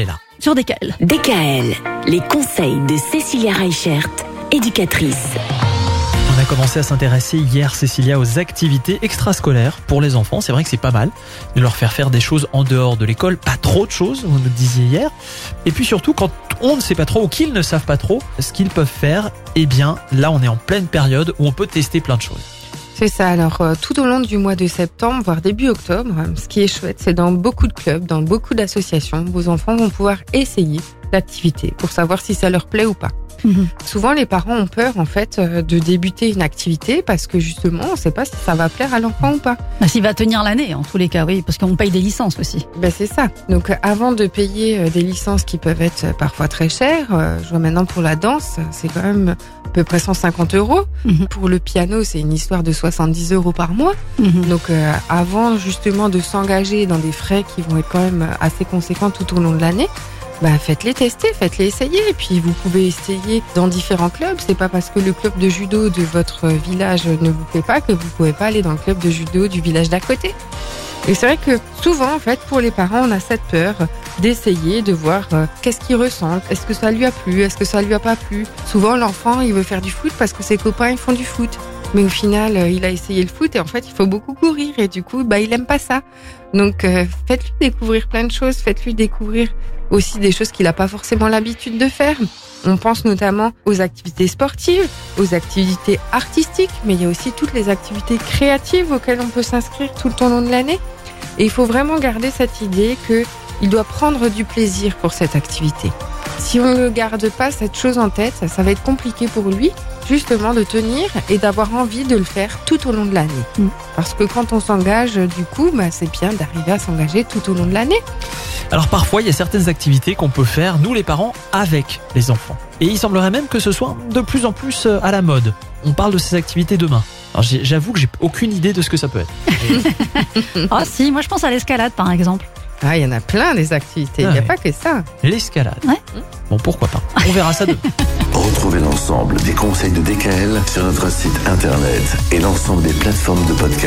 elle est là. Sur DKL. DKL, les conseils de Cécilia Reichert, éducatrice. On a commencé à s'intéresser hier, Cécilia, aux activités extrascolaires pour les enfants. C'est vrai que c'est pas mal de leur faire faire des choses en dehors de l'école, pas trop de choses, vous nous disiez hier. Et puis surtout, quand on ne sait pas trop ou qu'ils ne savent pas trop ce qu'ils peuvent faire, eh bien là, on est en pleine période où on peut tester plein de choses. C'est ça. Alors, euh, tout au long du mois de septembre, voire début octobre, euh, ce qui est chouette, c'est dans beaucoup de clubs, dans beaucoup d'associations, vos enfants vont pouvoir essayer l'activité pour savoir si ça leur plaît ou pas. Mhm. Souvent, les parents ont peur, en fait, euh, de débuter une activité parce que justement, on ne sait pas si ça va plaire à l'enfant ou pas. Bah, S'il va tenir l'année, en tous les cas, oui, parce qu'on paye des licences aussi. Ben c'est ça. Donc avant de payer euh, des licences qui peuvent être euh, parfois très chères, je vois maintenant pour la danse, c'est quand même à peu près 150 euros. Mhm. Pour le piano, c'est une histoire de 70 euros par mois. Mhm. Donc euh, avant justement de s'engager dans des frais qui vont être quand même assez conséquents tout au long de l'année, bah faites-les tester, faites-les essayer. Et puis vous pouvez essayer dans différents clubs. C'est pas parce que le club de judo de votre village ne vous plaît pas que vous pouvez pas aller dans le club de judo du village d'à côté. Et c'est vrai que souvent, en fait, pour les parents, on a cette peur d'essayer, de voir euh, qu'est-ce qu'il ressent, est-ce que ça lui a plu, est-ce que ça lui a pas plu? Souvent, l'enfant, il veut faire du foot parce que ses copains, ils font du foot. Mais au final, euh, il a essayé le foot et en fait, il faut beaucoup courir et du coup, bah, il aime pas ça. Donc, euh, faites-lui découvrir plein de choses, faites-lui découvrir aussi des choses qu'il n'a pas forcément l'habitude de faire. On pense notamment aux activités sportives, aux activités artistiques, mais il y a aussi toutes les activités créatives auxquelles on peut s'inscrire tout le long de l'année. Et il faut vraiment garder cette idée que il doit prendre du plaisir pour cette activité. Si on ne garde pas cette chose en tête, ça, va être compliqué pour lui justement de tenir et d'avoir envie de le faire tout au long de l'année. Mm. Parce que quand on s'engage, du coup, bah, c'est bien d'arriver à s'engager tout au long de l'année. Alors parfois, il y a certaines activités qu'on peut faire, nous les parents, avec les enfants. Et il semblerait même que ce soit de plus en plus euh, à la mode. On parle de ces activités demain. Alors j'avoue que j'ai aucune idée de ce que ça peut être. Ah si, moi je pense à l'escalade par exemple. Ah, il y en a plein des activités, il Ah n'y a ouais. pas que ça. L'escalade. Ouais. Bon, pourquoi pas. On verra ça demain. Retrouvez l'ensemble des conseils de DKL sur notre site internet et l'ensemble des plateformes de podcast.